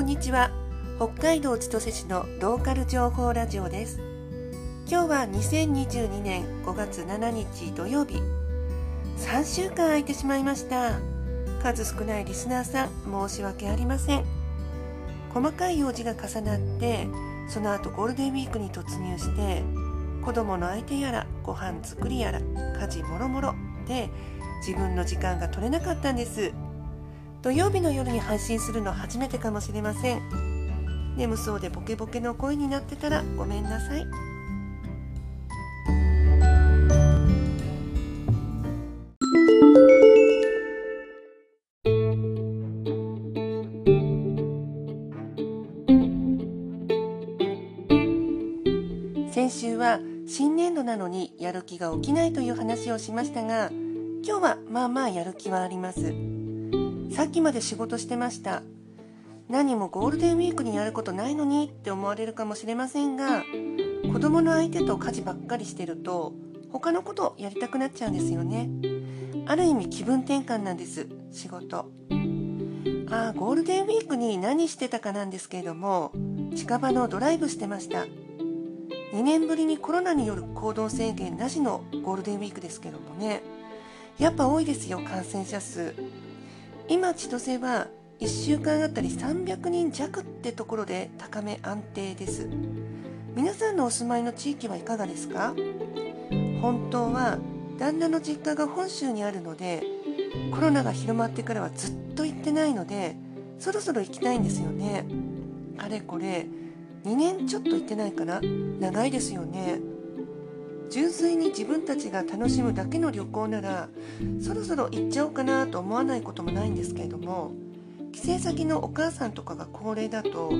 こんにちは。北海道千歳市のローカル情報ラジオです。今日は2022年5月7日土曜日。3週間空いてしまいました。数少ないリスナーさん申し訳ありません。細かい用事が重なってその後ゴールデンウィークに突入して子供の相手やらご飯作りやら家事もろもろで自分の時間が取れなかったんです。土曜日の夜に配信するの初めてかもしれません。眠そうでボケボケの声になってたらごめんなさい。先週は新年度なのにやる気が起きないという話をしましたが今日はまあまあやる気はあります。さっきまで仕事してました。何もゴールデンウィークにやることないのにって思われるかもしれませんが子供の相手と家事ばっかりしてると他のことやりたくなっちゃうんですよね。ある意味気分転換なんです仕事。ああゴールデンウィークに何してたかなんですけれども近場のドライブしてました。2年ぶりにコロナによる行動制限なしのゴールデンウィークですけどもね。やっぱ多いですよ感染者数。今千歳は1週間あたり300人弱ってところで高め安定です。皆さんのお住まいの地域はいかがですか？本当は旦那の実家が本州にあるのでコロナが広まってからはずっと行ってないのでそろそろ行きたいんですよね。あれこれ2年ちょっと行ってないかな？長いですよね。純粋に自分たちが楽しむだけの旅行ならそろそろ行っちゃおうかなと思わないこともないんですけれども帰省先のお母さんとかが高齢だと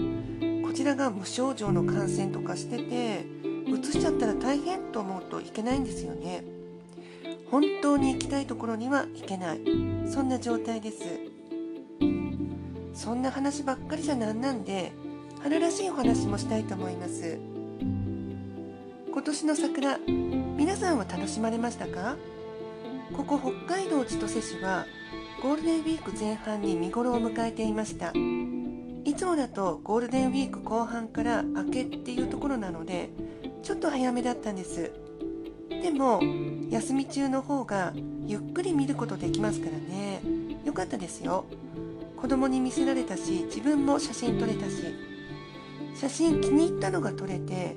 こちらが無症状の感染とかしてて移しちゃったら大変と思うといけないんですよね。本当に行きたいところには行けない。そんな状態です。そんな話ばっかりじゃなんなんで春らしいお話もしたいと思います。今年の桜皆さんは楽しまれましたか？ここ北海道千歳市はゴールデンウィーク前半に見頃を迎えていました。いつもだとゴールデンウィーク後半から明けっていうところなのでちょっと早めだったんです。でも休み中の方がゆっくり見ることできますからね。よかったですよ。子供に見せられたし自分も写真撮れたし。写真気に入ったのが撮れて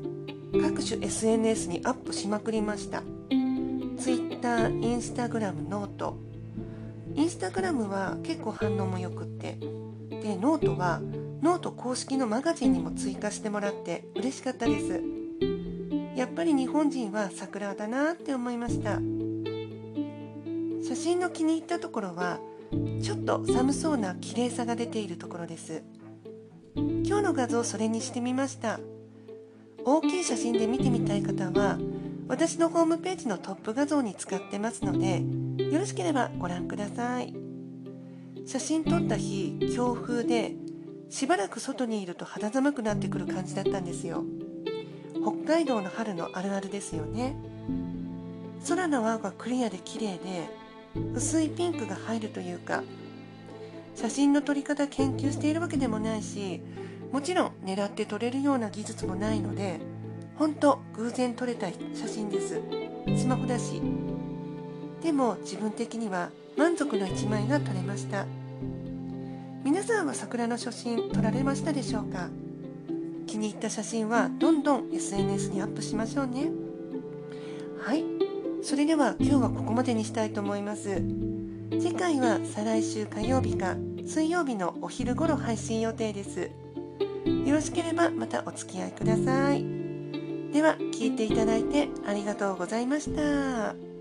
各種 SNS にアップしまくりました。Twitter、Instagram、ノート。インスタグラムは結構反応もよくって。でノートはノート公式のマガジンにも追加してもらって嬉しかったです。やっぱり日本人は桜だなって思いました。写真の気に入ったところはちょっと寒そうな綺麗さが出ているところです。今日の画像それにしてみました。大きい写真で見てみたい方は私のホームページのトップ画像に使ってますのでよろしければご覧ください。写真撮った日強風でしばらく外にいると肌寒くなってくる感じだったんですよ。北海道の春のあるあるですよね。空の青がクリアで綺麗で薄いピンクが入るというか写真の撮り方研究しているわけでもないしもちろん狙って撮れるような技術もないので本当偶然撮れた写真です。スマホだし。でも自分的には満足の一枚が撮れました。皆さんは桜の写真撮られましたでしょうか？気に入った写真はどんどん SNS にアップしましょうね。はい。それでは今日はここまでにしたいと思います。次回は再来週火曜日か水曜日のお昼頃配信予定です。よろしければまたお付き合いくださいでは聞いていただいてありがとうございました。